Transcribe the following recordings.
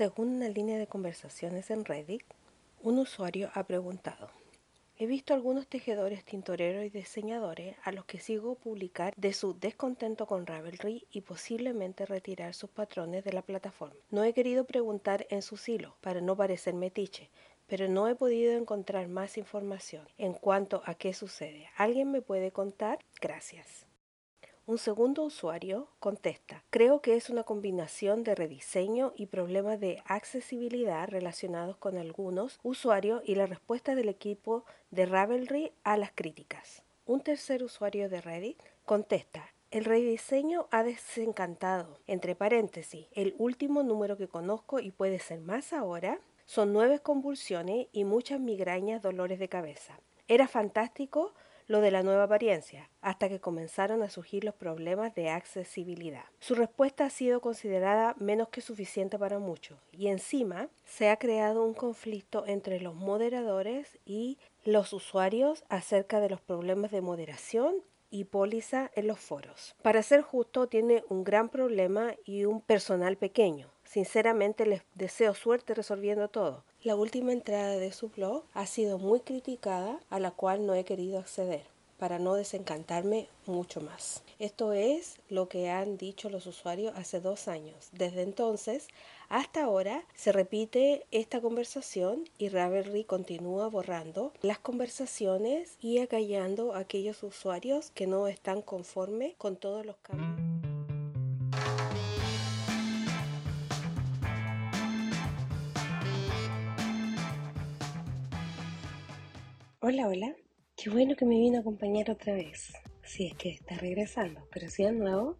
Según una línea de conversaciones en Reddit, un usuario ha preguntado, he visto algunos tejedores, tintoreros y diseñadores a los que sigo publicar de su descontento con Ravelry y posiblemente retirar sus patrones de la plataforma. No he querido preguntar en su silo para no parecer metiche, pero no he podido encontrar más información en cuanto a qué sucede. ¿Alguien me puede contar? Gracias. Un segundo usuario contesta, creo que es una combinación de rediseño y problemas de accesibilidad relacionados con algunos usuarios y la respuesta del equipo de Ravelry a las críticas. Un tercer usuario de Reddit contesta, el rediseño ha desencantado. Entre paréntesis, el último número que conozco y puede ser más ahora son nueve convulsiones y muchas migrañas, dolores de cabeza. Era fantástico lo de la nueva apariencia, hasta que comenzaron a surgir los problemas de accesibilidad. Su respuesta ha sido considerada menos que suficiente para muchos, y encima se ha creado un conflicto entre los moderadores y los usuarios acerca de los problemas de moderación y póliza en los foros. Para ser justo, tiene un gran problema y un personal pequeño. Sinceramente les deseo suerte resolviendo todo. La última entrada de su blog ha sido muy criticada, a la cual no he querido acceder para no desencantarme mucho más. Esto es lo que han dicho los usuarios hace dos años. Desde entonces hasta ahora se repite esta conversación y Ravelry continúa borrando las conversaciones y acallando a aquellos usuarios que no están conformes con todos los cambios. Hola, hola. Qué bueno que me vino a acompañar otra vez. Si es que está regresando, pero si es nuevo,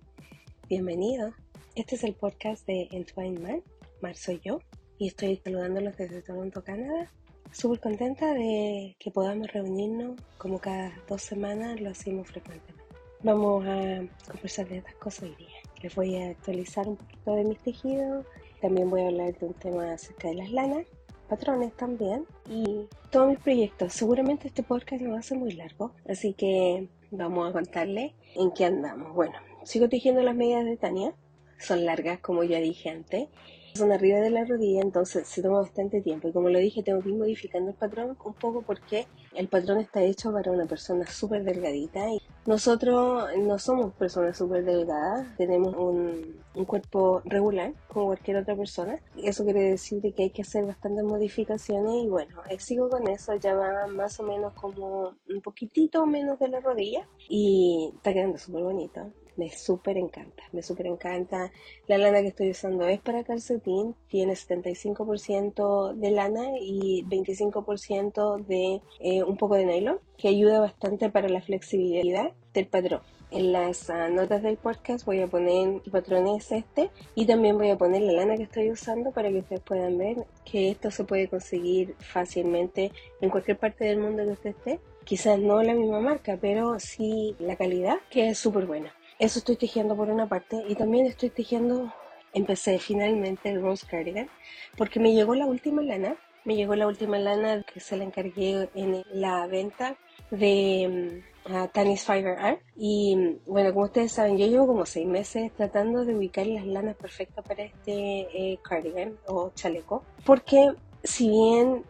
bienvenido. Este es el podcast de Entwine Man. Mar soy yo y estoy saludándolos desde Toronto, Canadá. Súper contenta de que podamos reunirnos como cada dos semanas, lo hacemos frecuentemente. Vamos a conversar de estas cosas hoy día. Les voy a actualizar un poquito de mis tejidos. También voy a hablar de un tema acerca de las lanas patrones también y todos mis proyectos. Seguramente este podcast no va a ser muy largo, así que vamos a contarle en qué andamos. Bueno, sigo tejiendo las medidas de Tania, son largas como ya dije antes, son arriba de la rodilla, entonces se toma bastante tiempo. Y como lo dije, tengo que ir modificando el patrón un poco porque el patrón está hecho para una persona súper delgadita. Y nosotros no somos personas súper delgadas, tenemos un, cuerpo regular como cualquier otra persona. Eso quiere decir que hay que hacer bastantes modificaciones y bueno, sigo con eso, ya va más o menos como un poquitito menos de la rodilla y está quedando súper bonito me súper encanta, me súper encanta. La lana que estoy usando es para calcetín, tiene 75% de lana y 25% de eh, un poco de nylon, que ayuda bastante para la flexibilidad del patrón. En las ah, notas del podcast voy a poner qué patrón es este y también voy a poner la lana que estoy usando para que ustedes puedan ver que esto se puede conseguir fácilmente en cualquier parte del mundo que usted esté. Quizás no la misma marca, pero sí la calidad, que es súper buena. Eso estoy tejiendo por una parte y también estoy tejiendo, empecé finalmente el Rose Cardigan porque me llegó la última lana, me llegó la última lana que se la encargué en la venta de um, Tanis Fiber Art. Y bueno, como ustedes saben, yo llevo como seis meses tratando de ubicar las lanas perfectas para este eh, cardigan o chaleco porque si bien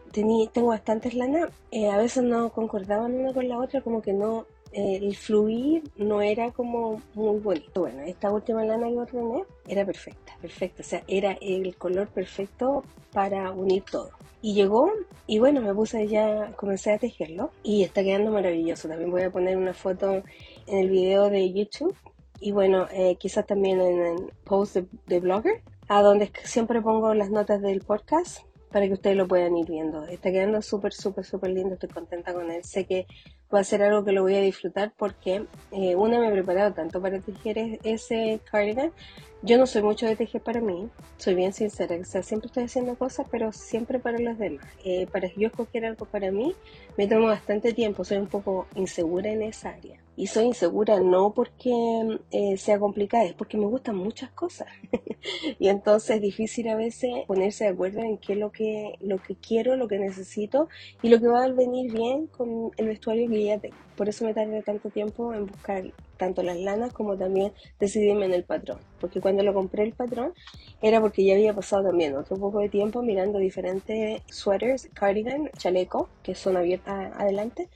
tengo bastantes lanas, eh, a veces no concordaban una con la otra, como que no el fluir no era como muy bonito. Bueno, esta última lana que ordené era perfecta, perfecta, o sea, era el color perfecto para unir todo. Y llegó, y bueno, me puse ya, comencé a tejerlo y está quedando maravilloso. También voy a poner una foto en el video de YouTube y bueno, eh, quizás también en el post de, de Blogger, a donde siempre pongo las notas del podcast para que ustedes lo puedan ir viendo. Está quedando súper, súper, súper lindo, estoy contenta con él. Sé que va a ser algo que lo voy a disfrutar porque eh, una me he preparado tanto para tejer ese cardigan. Yo no soy mucho de tejer para mí, soy bien sincera, o sea, siempre estoy haciendo cosas, pero siempre para los demás. Eh, para yo escoger algo para mí, me tomo bastante tiempo, soy un poco insegura en esa área. Y soy insegura no porque eh, sea complicada, es porque me gustan muchas cosas. y entonces es difícil a veces ponerse de acuerdo en qué es lo que, lo que quiero, lo que necesito y lo que va a venir bien con el vestuario que ya tengo. Por eso me tardé tanto tiempo en buscar tanto las lanas como también decidirme en el patrón. Porque cuando lo compré el patrón era porque ya había pasado también otro poco de tiempo mirando diferentes sweaters, cardigan, chaleco, que son abiertas adelante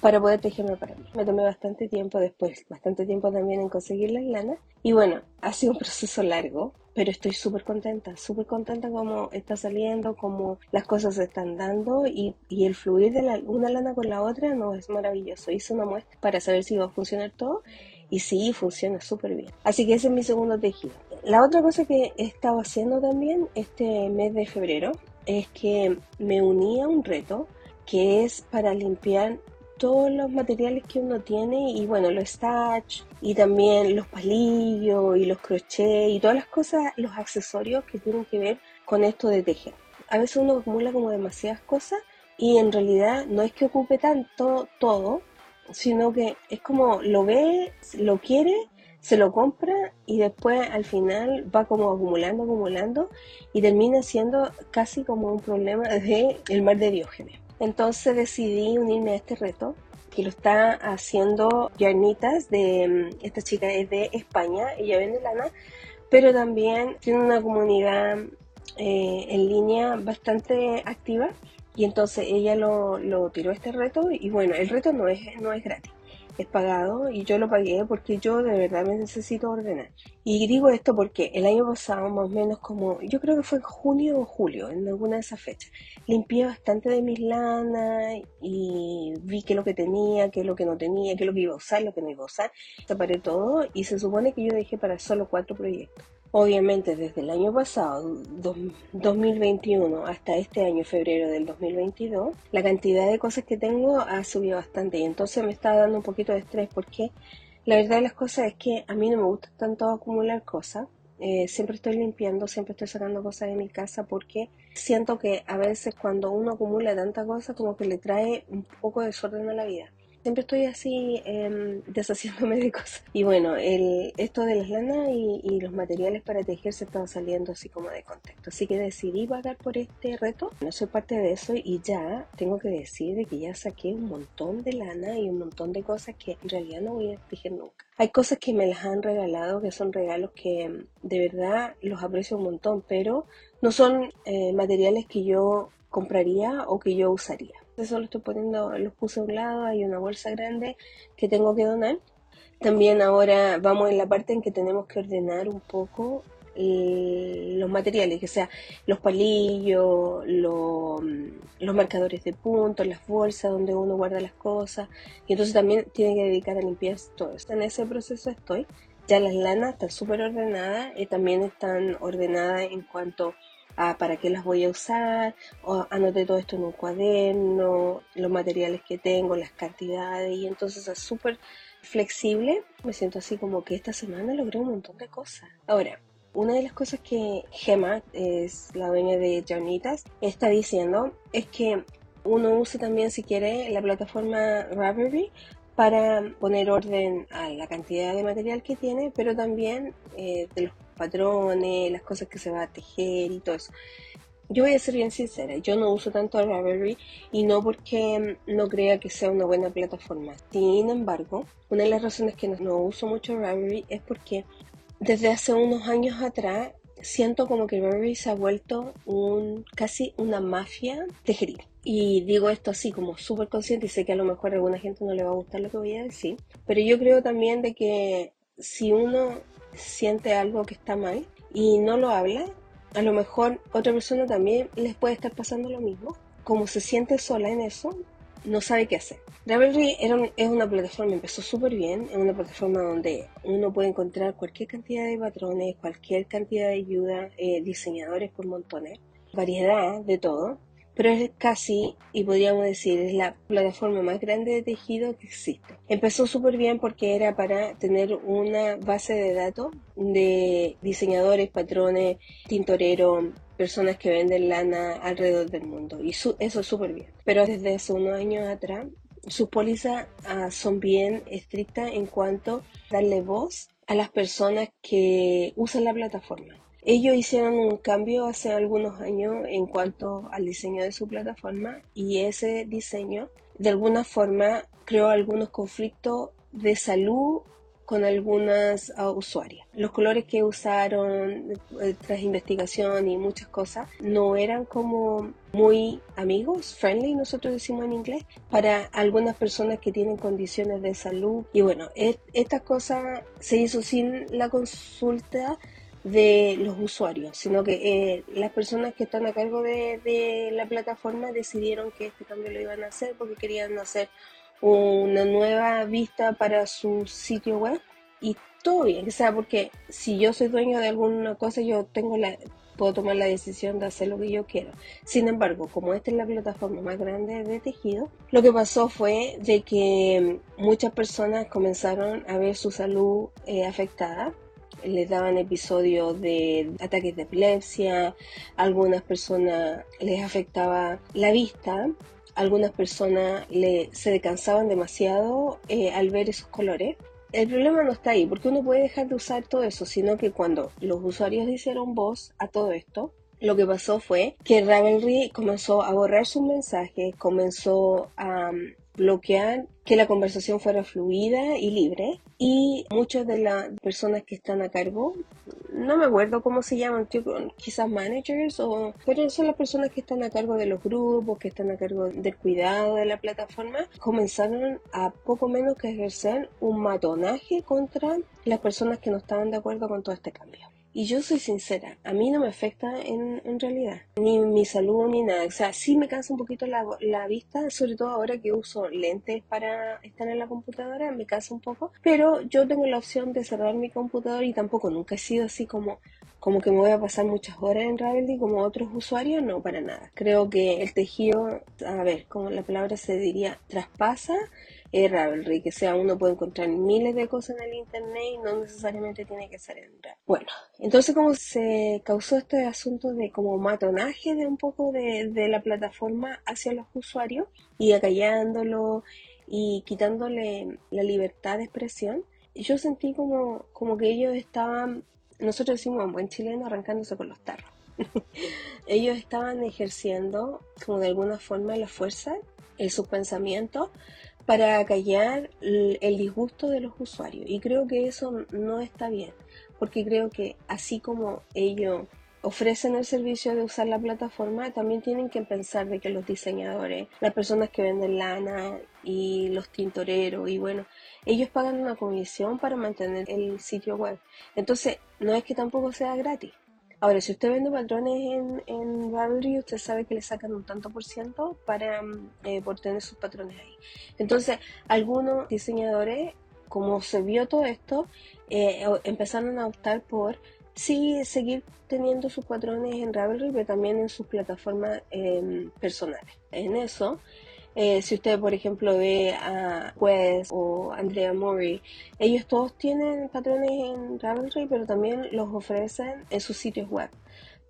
para poder tejerme para mí. Me tomé bastante tiempo después, bastante tiempo también en conseguir las lanas. Y bueno, ha sido un proceso largo, pero estoy súper contenta, súper contenta como está saliendo, como las cosas se están dando y, y el fluir de la, una lana con la otra no es maravilloso. Hice una muestra para saber si iba a funcionar todo y sí, funciona súper bien. Así que ese es mi segundo tejido. La otra cosa que he estado haciendo también este mes de febrero es que me uní a un reto que es para limpiar todos los materiales que uno tiene y bueno, los stitch y también los palillos y los crochets y todas las cosas, los accesorios que tienen que ver con esto de tejer. A veces uno acumula como demasiadas cosas y en realidad no es que ocupe tanto todo, sino que es como lo ve, lo quiere, se lo compra y después al final va como acumulando, acumulando y termina siendo casi como un problema de el mar de Diógenes. Entonces decidí unirme a este reto que lo está haciendo Yarnitas de mm, esta chica es de España, ella vende lana, pero también tiene una comunidad eh, en línea bastante activa y entonces ella lo, lo tiró este reto y bueno, el reto no es, no es gratis es pagado y yo lo pagué porque yo de verdad me necesito ordenar. Y digo esto porque el año pasado, más o menos como, yo creo que fue en junio o julio, en alguna de esas fechas, limpié bastante de mis lanas y vi qué es lo que tenía, qué es lo que no tenía, qué es lo que iba a usar, lo que no iba a usar. Separé todo y se supone que yo dejé para solo cuatro proyectos. Obviamente desde el año pasado, 2021, hasta este año, febrero del 2022, la cantidad de cosas que tengo ha subido bastante y entonces me está dando un poquito de estrés porque la verdad de las cosas es que a mí no me gusta tanto acumular cosas. Eh, siempre estoy limpiando, siempre estoy sacando cosas de mi casa porque siento que a veces cuando uno acumula tanta cosa como que le trae un poco de desorden a la vida siempre estoy así eh, deshaciéndome de cosas. Y bueno, el, esto de las lanas y, los materiales para tejer se estaba saliendo así como de contexto. Así que decidí pagar por este reto. No soy parte de eso y ya tengo que decir de que ya saqué un montón de lana y un montón de cosas que en realidad no voy a tejer nunca. Hay cosas que me las han regalado, que son regalos que de verdad los aprecio un montón, pero no son eh, materiales que yo compraría o que yo usaría. Eso lo estoy poniendo, los puse a un lado, hay una bolsa grande que tengo que donar. También ahora vamos en la parte en que tenemos que ordenar un poco los materiales, que sea los palillos, los marcadores de puntos, las bolsas donde uno guarda las cosas. Y entonces también tiene que dedicar a limpiar todo esto. En ese proceso estoy. Ya las lanas están súper ordenadas y también están ordenadas en cuanto para qué las voy a usar, o anoté todo esto en un cuaderno, los materiales que tengo, las cantidades, y entonces es súper flexible. Me siento así como que esta semana logré un montón de cosas. Ahora, una de las cosas que Gemma, es la dueña de Jarnitas, está diciendo es que uno use también si quiere la plataforma Ravelry para poner orden a la cantidad de material que tiene, pero también eh, de los patrones, las cosas que se va a tejer y todo eso. Yo voy a ser bien sincera, yo no uso tanto Ravelry y no porque no crea que sea una buena plataforma. Sin embargo, una de las razones que no, uso mucho Ravelry es porque desde hace unos años atrás siento como que Ravelry se ha vuelto un casi una mafia tejeril. Y digo esto así como súper consciente y sé que a lo mejor a alguna gente no le va a gustar lo que voy a decir, pero yo creo también de que si uno siente algo que está mal y no lo habla, a lo mejor otra persona también les puede estar pasando lo mismo. Como se siente sola en eso, no sabe qué hacer. Ravelry es una plataforma, empezó súper bien, es una plataforma donde uno puede encontrar cualquier cantidad de patrones, cualquier cantidad de ayuda, eh, diseñadores por montones, variedad de todo pero es casi, y podríamos decir, es la plataforma más grande de tejido que existe. Empezó súper bien porque era para tener una base de datos de diseñadores, patrones, tintoreros, personas que venden lana alrededor del mundo. Y eso es súper bien. Pero desde hace unos años atrás sus pólizas ah, son bien estrictas en cuanto a darle voz a las personas que usan la plataforma. Ellos hicieron un cambio hace algunos años en cuanto al diseño de su plataforma y ese diseño de alguna forma creó algunos conflictos de salud con algunas uh, usuarias. Los colores que usaron eh, tras investigación y muchas cosas no eran como muy amigos, friendly, nosotros decimos en inglés, para algunas personas que tienen condiciones de salud. Y bueno, esta cosa se hizo sin la consulta de los usuarios, sino que eh, las personas que están a cargo de, de la plataforma decidieron que este cambio lo iban a hacer porque querían hacer una nueva vista para su sitio web y todo bien, o sea, porque si yo soy dueño de alguna cosa, yo tengo la, puedo tomar la decisión de hacer lo que yo quiero. Sin embargo, como esta es la plataforma más grande de tejido, lo que pasó fue de que muchas personas comenzaron a ver su salud eh, afectada. Les daban episodios de ataques de epilepsia, algunas personas les afectaba la vista algunas personas le, se descansaban demasiado eh, al ver esos colores. El problema no está ahí, porque uno puede dejar de usar todo eso, sino que cuando los usuarios hicieron voz a todo esto, lo que pasó fue que Ravelry comenzó a borrar sus mensajes, comenzó a bloquear que la conversación fuera fluida y libre y muchas de las personas que están a cargo, no me acuerdo cómo se llaman, quizás managers, o, pero son las personas que están a cargo de los grupos, que están a cargo del cuidado de la plataforma, comenzaron a poco menos que ejercer un matonaje contra las personas que no estaban de acuerdo con todo este cambio. Y yo soy sincera, a mí no me afecta en, realidad, ni mi salud ni nada. O sea, sí me cansa un poquito la, la, vista, sobre todo ahora que uso lentes para estar en la computadora, me cansa un poco. Pero yo tengo la opción de cerrar mi computador y tampoco nunca he sido así como, como que me voy a pasar muchas horas en Ravelry como otros usuarios, no, para nada. Creo que el tejido, a ver, como la palabra se diría, traspasa es Ravelry, que sea uno puede encontrar miles de cosas en el internet y no necesariamente tiene que ser en Ravelry. Bueno, entonces como se causó este asunto de como matonaje de un poco de, de la plataforma hacia los usuarios y acallándolo y quitándole la libertad de expresión, yo sentí como, como que ellos estaban, nosotros decimos en buen chileno, arrancándose con los tarros. ellos estaban ejerciendo como de alguna forma la fuerza en sus pensamientos para callar el disgusto de los usuarios. Y creo que eso no está bien, porque creo que así como ellos ofrecen el servicio de usar la plataforma, también tienen que pensar de que los diseñadores, las personas que venden lana y los tintoreros y bueno, ellos pagan una comisión para mantener el sitio web. Entonces, no es que tampoco sea gratis. Ahora, si usted vende patrones en, en Ravelry, usted sabe que le sacan un tanto por ciento para mm, eh, por tener sus patrones ahí. Entonces, algunos diseñadores, como se vio todo esto, eh, empezaron a optar por sí seguir teniendo sus patrones en Ravelry, pero también en sus plataformas em, personales. En eso, eh, si usted, por ejemplo, ve a Quest o Andrea Mori, ellos todos tienen patrones en Ravelry, pero también los ofrecen en sus sitios web.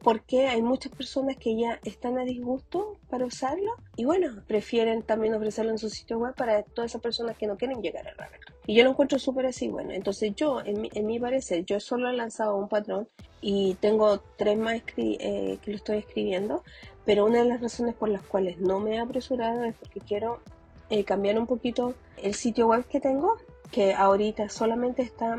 Porque hay muchas personas que ya están a disgusto para usarlo y bueno, prefieren también ofrecerlo en su sitio web para todas esas personas que no quieren llegar a Ravelry. Y yo lo encuentro súper así, bueno, entonces yo, en mi, en mi, parecer, yo solo he lanzado un patrón y tengo tres más eh, que lo estoy escribiendo, pero una de las razones por las cuales no me he apresurado es porque quiero eh, cambiar un poquito el sitio web que tengo, que ahorita solamente está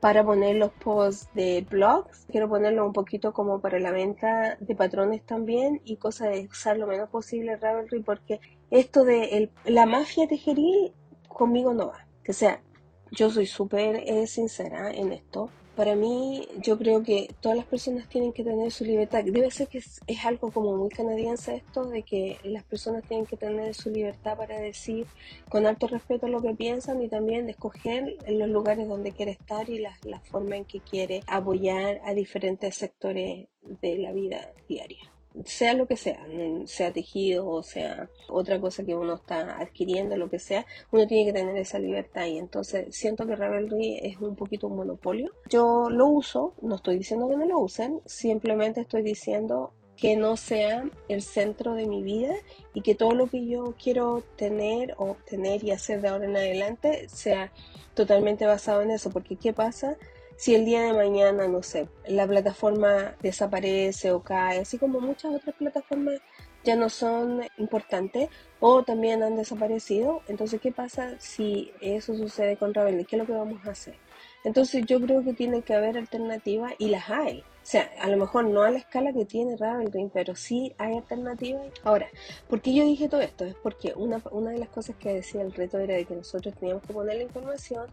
para poner los posts de blogs. Quiero ponerlo un poquito como para la venta de patrones también y cosa de usar lo menos posible Ravelry porque esto de la mafia tejeril conmigo no va. O sea, yo soy súper eh, sincera en esto para mí yo creo que todas las personas tienen que tener su libertad. Debe ser que es, algo como muy canadiense esto de que las personas tienen que tener su libertad para decir con alto respeto lo que piensan y también escoger los lugares donde quiere estar y la, la forma en que quiere apoyar a diferentes sectores de la vida diaria sea lo que sea, sea tejido o sea otra cosa que uno está adquiriendo, lo que sea, uno tiene que tener esa libertad y entonces siento que Ravelry es un poquito un monopolio. Yo lo uso, no estoy diciendo que no lo usen, simplemente estoy diciendo que no sea el centro de mi vida y que todo lo que yo quiero tener obtener y hacer de ahora en adelante sea totalmente basado en eso, porque ¿qué pasa? Si el día de mañana, no sé, la plataforma desaparece o cae, así como muchas otras plataformas ya no son importantes o también han desaparecido, entonces ¿qué pasa si eso sucede con Ravelry? ¿Qué es lo que vamos a hacer? Entonces yo creo que tiene que haber alternativas y las hay. O sea, a lo mejor no a la escala que tiene Ravelry, pero sí hay alternativas. Ahora, ¿por qué yo dije todo esto? Es porque una, una de las cosas que decía el reto era de que nosotros teníamos que poner la información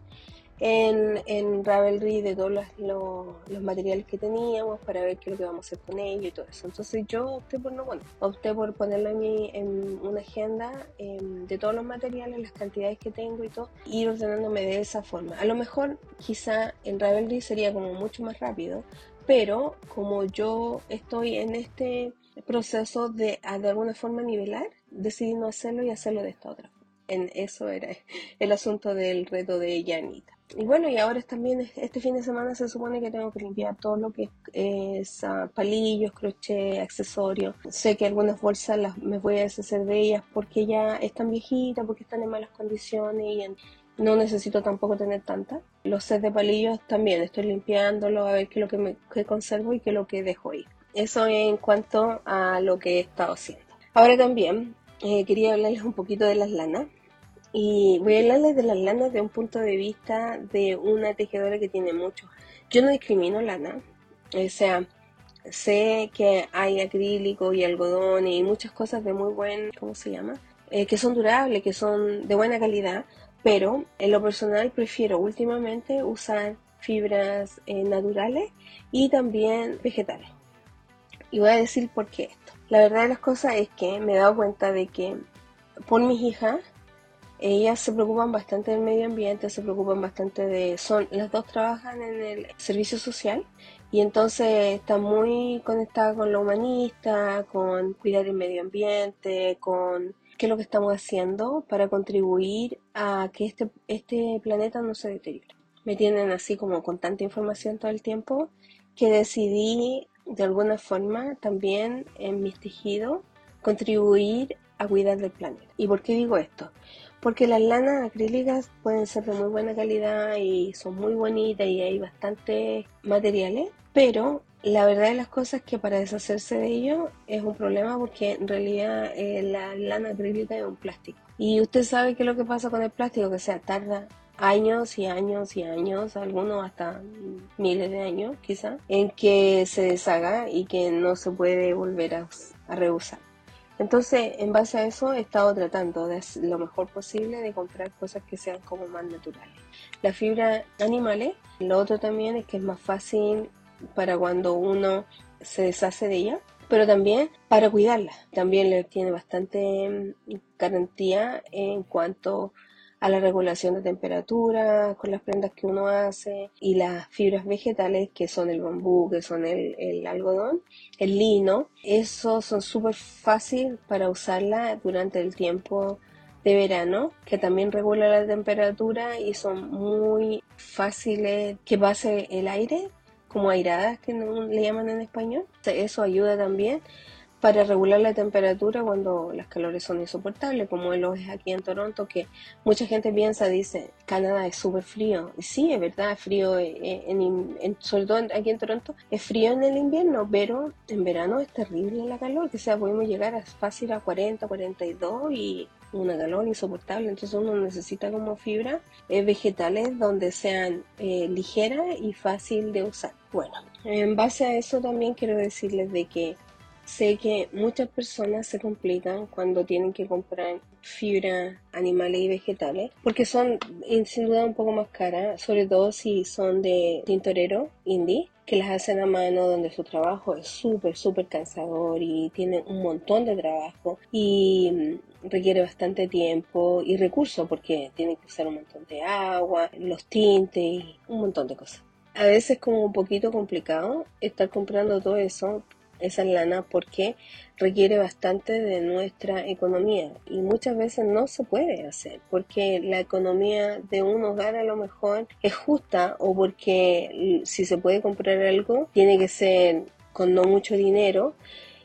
en, en Ravelry de todos los, materiales que teníamos para ver qué es lo que vamos a hacer con ellos y todo eso. Entonces yo opté por no bueno, opté por ponerlo en, mi, en una agenda em, de todos los materiales, las cantidades que tengo y todo, ir ordenándome de esa forma. A lo mejor quizá en Ravelry sería como mucho más rápido, pero como yo estoy en este proceso de de alguna forma nivelar, decidí no hacerlo y hacerlo de esta otra. En eso era el asunto del reto de Yanita. Y bueno, y ahora también este fin de semana se supone que tengo que limpiar todo lo que es uh, palillos, crochet, accesorios. Sé que algunas bolsas las, me voy a deshacer de ellas porque ya están viejitas, porque están en malas condiciones y no necesito tampoco tener tantas. Los sets de palillos también estoy limpiándolo a ver qué es lo que, me, conservo y qué es lo que dejo ahí. Eso en cuanto a lo que he estado haciendo. Ahora también eh, quería hablarles un poquito de las lanas. Y voy a hablarles de las lanas de un punto de vista de una tejedora que tiene mucho. Yo no discrimino lana, o sea, sé que hay acrílico y algodón y muchas cosas de muy buen, ¿cómo se llama? Eh, que son durables, que son de buena calidad, pero en lo personal prefiero últimamente usar fibras eh, naturales y también vegetales. Y voy a decir por qué esto. La verdad de las cosas es que me he dado cuenta de que por mis hijas ellas se preocupan bastante del medio ambiente, se preocupan bastante de... Son, las dos trabajan en el servicio social y entonces están muy conectadas con lo humanista, con cuidar el medio ambiente, con qué es lo que estamos haciendo para contribuir a que este, este planeta no se deteriore. Me tienen así como con tanta información todo el tiempo que decidí de alguna forma también en mis tejidos contribuir a cuidar del planeta. ¿Y por qué digo esto? Porque las lanas acrílicas pueden ser de muy buena calidad y son muy bonitas y hay bastantes materiales, pero la verdad de las cosas es que para deshacerse de ellos es un problema porque en realidad eh, la lana acrílica es un plástico. Y usted sabe qué es lo que pasa con el plástico, que se tarda años y años y años, algunos hasta miles de años quizá, en que se deshaga y que no se puede volver a, a reusar. Entonces, en base a eso, he estado tratando de lo mejor posible de comprar cosas que sean como más naturales. La fibra animales, lo otro también es que es más fácil para cuando uno se deshace de ella, pero también para cuidarla. También le tiene bastante mm, garantía en cuanto la regulación de temperatura con las prendas que uno hace y las fibras vegetales que son el bambú, que son el, algodón, el lino, esos son súper fácil para usarla durante el tiempo de verano, que también regula la temperatura y son muy fáciles que pase el aire, como airadas que le llaman en español. Eso ayuda también para regular la temperatura cuando las calores son insoportables, como lo es aquí en Toronto, que mucha gente piensa, dice, Canadá es súper frío. Sí, es verdad, es frío, eh, eh, en, sobre todo aquí en Toronto, es frío en el invierno, pero en verano es terrible la calor, que sea, podemos llegar a fácil a 40, 42 y una calor insoportable, entonces uno necesita como fibra eh, vegetales donde sean ligeras y fácil de usar. Bueno, en base a eso también quiero decirles de que Sé que muchas personas se complican cuando tienen que comprar fibra animales y vegetales porque son sin duda un poco más caras, sobre todo si son de tintorero indie que las hacen a mano donde su trabajo es súper, súper cansador y tiene un montón de trabajo y mm, requiere bastante tiempo y recursos porque tienen que usar un montón de agua, los tintes y un montón de cosas. A veces es como un poquito complicado estar comprando todo eso esa lana porque requiere bastante de nuestra economía y muchas veces no se puede hacer porque la economía de un hogar a lo mejor es justa o porque si se puede comprar algo tiene que ser con no mucho dinero.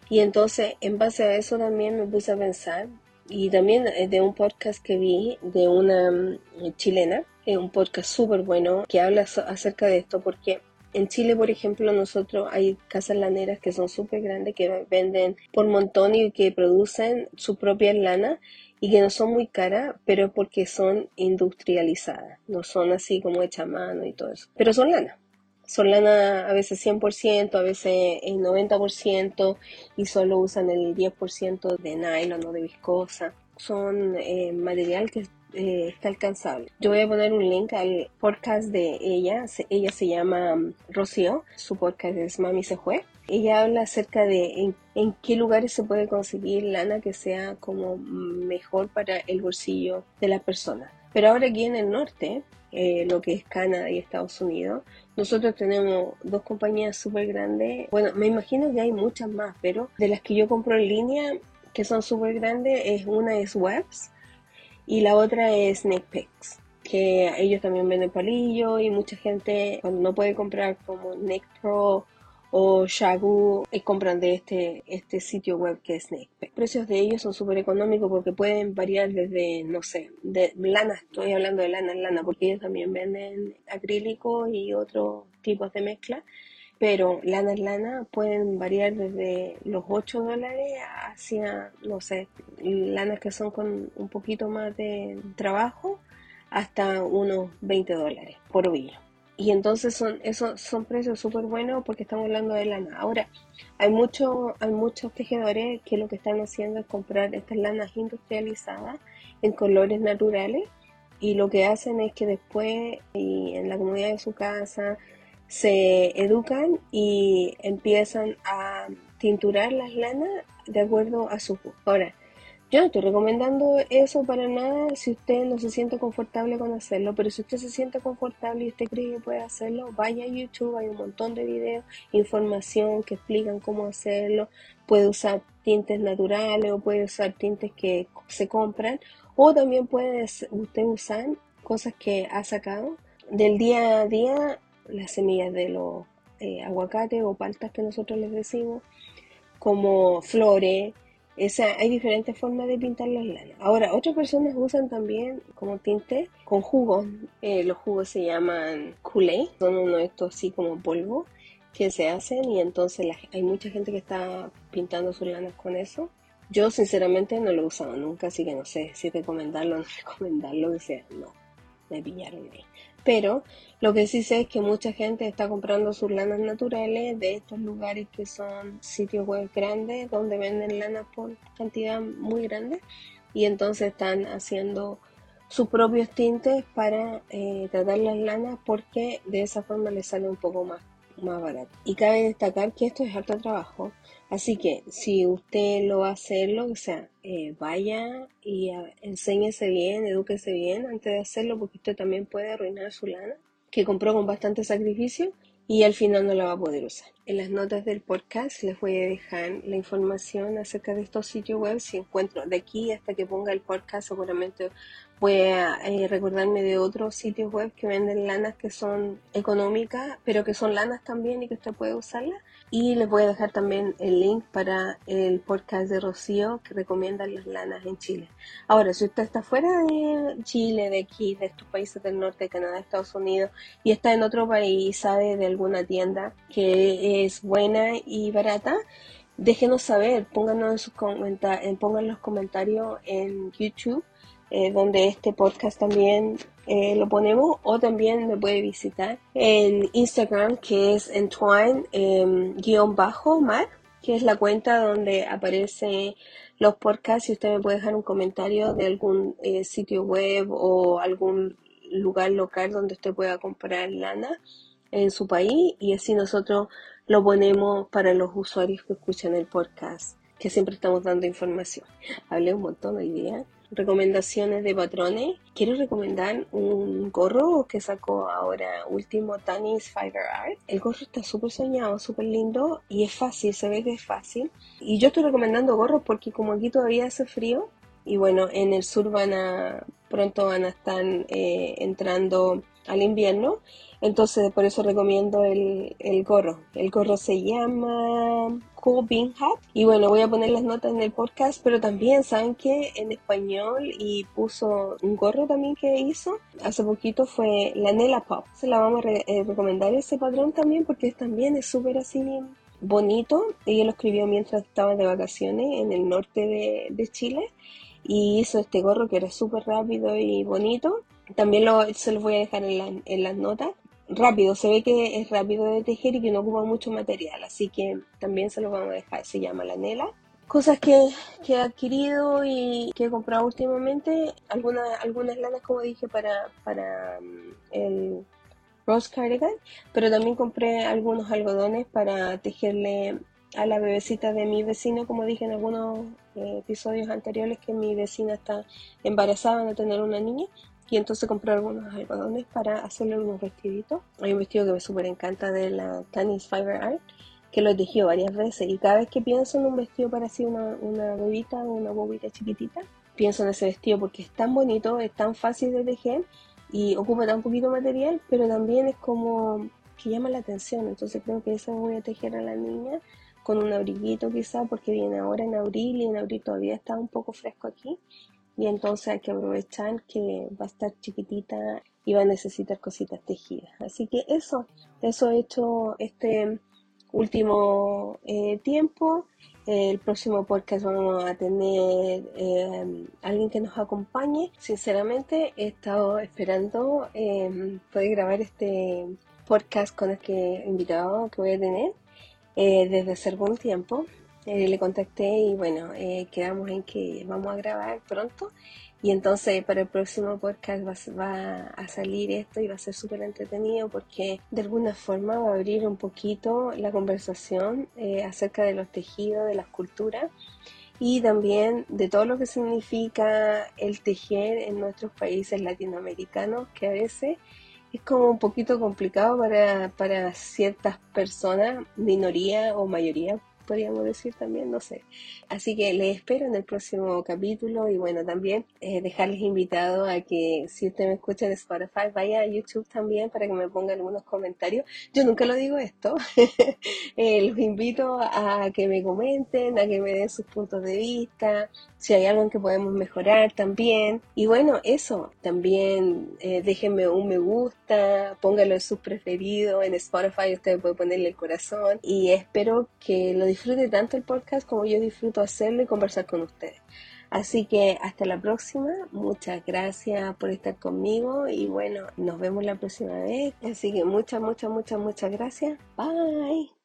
Y entonces, en base a eso también me puse a pensar, y también de un podcast que vi de una mm, chilena, es un podcast súper bueno que habla acerca de esto, porque en Chile, por ejemplo, nosotros hay casas laneras que son súper grandes, que venden por montón y que producen su propia lana y que no son muy caras, pero porque son industrializadas, no son así como hechas a mano y todo eso, pero son lana. Son lana a veces 100%, a veces el 90% y solo usan el 10% de nylon o de viscosa. Son eh, material que eh, está alcanzable. Yo voy a poner un link al podcast de ella. ella se llama um, Rocío. Su podcast es Mami se fue. Ella habla acerca de en, qué lugares se puede conseguir lana que sea como mejor para el bolsillo de la persona. Pero ahora aquí en el norte, eh, lo que es Canadá y Estados Unidos, nosotros tenemos dos compañías súper grandes. Bueno, me imagino que hay muchas más, pero de las que yo compro en línea, que son súper grandes, es una es Webs y la otra es Neckpex, que ellos también venden palillos y mucha gente cuando no puede comprar como Pro o Shagu eh, compran de este, este sitio web que es Neckpex. Los precios de ellos son súper económicos porque pueden variar desde, no sé, de lana, estoy hablando de lana en lana porque ellos también venden acrílico y otros tipos de mezcla pero lana en lana pueden variar desde los 8 dólares hacia, no sé, lanas que son con un poquito más de trabajo hasta unos 20 dólares por ovillo. Y entonces son, esos son precios súper buenos porque estamos hablando de lana. Ahora, hay, mucho, hay muchos tejedores que lo que están haciendo es comprar estas lanas industrializadas en colores naturales y lo que hacen es que después y en la comunidad de su casa se educan y empiezan a tinturar las lanas de acuerdo a su gusto. Ahora, yo no estoy recomendando eso para nada si usted no se siente confortable con hacerlo, pero si usted se siente confortable y usted cree que puede hacerlo, vaya a YouTube, hay un montón de videos, información que explican cómo hacerlo, puede usar tintes naturales o puede usar tintes que se compran o también puede usted usar cosas que ha sacado del día a día las semillas de los eh, aguacates o paltas que nosotros les decimos, como flores. Esa, hay diferentes formas de pintar las lanas. Ahora, otras personas usan también como tinte con jugos. Eh, los jugos se llaman kool son uno de estos así como polvo que se hacen y entonces hay mucha gente que está pintando sus lanas con eso. Yo sinceramente no lo he usado nunca, así que no sé si recomendarlo o no recomendarlo, que sea, no, me pillaron ahí. Pero lo que sí sé es que mucha gente está comprando sus lanas naturales de estos lugares que son sitios web grandes donde venden lanas por cantidad muy grande y entonces están haciendo sus propios tintes para eh, tratar las lanas porque de esa forma les sale un poco más, más barato. Y cabe destacar que esto es harto trabajo Así que si usted lo va a hacerlo, o sea, eh, vaya y uh, enséñese bien, edúquese bien antes de hacerlo, porque usted también puede arruinar su lana, que compró con bastante sacrificio y al final no la va a poder usar. En las notas del podcast les voy a dejar la información acerca de estos sitios web. Si encuentro de aquí hasta que ponga el podcast, seguramente voy a eh, recordarme de otros sitios web que venden lanas que son económicas, pero que son lanas también y que usted puede usarlas. Y les voy a dejar también el link para el podcast de Rocío que recomienda las lanas en Chile. Ahora, si usted está fuera de Chile, de aquí, de estos países del norte, Canadá, Estados Unidos, y está en otro país sabe de alguna tienda que es buena y barata, déjenos saber, pónganos en sus comentarios, pongan los comentarios en YouTube eh, donde este podcast también eh, lo ponemos o también me puede visitar en Instagram que es entwine-mar que es la cuenta donde aparecen los podcasts y usted me puede dejar un comentario de algún eh, sitio web o algún lugar local donde usted pueda comprar lana en su país y así nosotros lo ponemos para los usuarios que escuchan el podcast que siempre estamos dando información. Hablé un montón hoy día recomendaciones de patrones, quiero recomendar un gorro que sacó ahora último Tanis Fiber Art. El gorro está súper soñado, súper lindo y es fácil, se ve que es fácil. Y yo estoy recomendando gorros porque como aquí todavía hace frío y bueno, en el sur van a, pronto van a estar eh, entrando al invierno. Entonces, por eso recomiendo el, el, gorro. El gorro se llama Cool Bean Hat. Y bueno, voy a poner las notas en el podcast, pero también saben que en español y puso un gorro también que hizo hace poquito fue la Nela Pop. Se la vamos a eh, recomendar ese patrón también porque también es súper así bonito. Ella lo escribió mientras estaba de vacaciones en el norte de, Chile y hizo este gorro que era súper rápido y bonito. También lo, se los voy a dejar en, en las notas rápido, se ve que es rápido de tejer y que no ocupa mucho material, así que también se lo vamos a dejar, se llama la Nela. Cosas que, que he adquirido y que he comprado últimamente, algunas, algunas lanas como dije para, para mm, el Rose Cardigan, pero también compré algunos algodones para tejerle a la bebecita de mi vecino, como dije en algunos eh, episodios anteriores, que mi vecina está embarazada de tener una niña y entonces compré algunos algodones para hacerle unos vestiditos. Hay un vestido que me súper encanta de la Tanis Fiber Art, que lo he tejido varias veces. Y cada vez que pienso en un vestido para así una, una bebita una bobita chiquitita, pienso en ese vestido porque es tan bonito, es tan fácil de tejer y ocupa tan poquito material, pero también es como que llama la atención. Entonces creo que eso voy a tejer a la niña con un abriguito quizá porque viene ahora en abril y en abril todavía está un poco fresco aquí y entonces hay que aprovechar que va a estar chiquitita y va a necesitar cositas tejidas. Así que eso, eso he hecho este último eh, tiempo. El próximo podcast vamos a tener eh, alguien que nos acompañe. Sinceramente he estado esperando eh, poder grabar este podcast con este invitado que voy a tener desde hace algún tiempo. Eh, le contacté y bueno, eh, quedamos en que vamos a grabar pronto y entonces para el próximo podcast va, a salir esto y va a ser súper entretenido porque de alguna forma va a abrir un poquito la conversación eh, acerca de los tejidos, de las culturas y también de todo lo que significa el tejer en nuestros países latinoamericanos que a veces es como un poquito complicado para, para ciertas personas, minoría o mayoría podríamos decir también, no sé. Así que les espero en el próximo capítulo y bueno, también eh, dejarles invitado a que si usted me escucha en Spotify, vaya a YouTube también para que me ponga algunos comentarios. Yo nunca lo digo esto, eh, los invito a que me comenten, a que me den sus puntos de vista, si hay algo en que podemos mejorar también. Y bueno, eso, también eh, déjenme un me gusta, póngalo en sus preferidos, en Spotify usted puede ponerle el corazón y espero que lo disfrute tanto el podcast como yo disfruto hacerlo y conversar con ustedes. Así que hasta la próxima, muchas gracias por estar conmigo y bueno, nos vemos la próxima vez. Así que muchas, muchas, muchas, muchas gracias. Bye.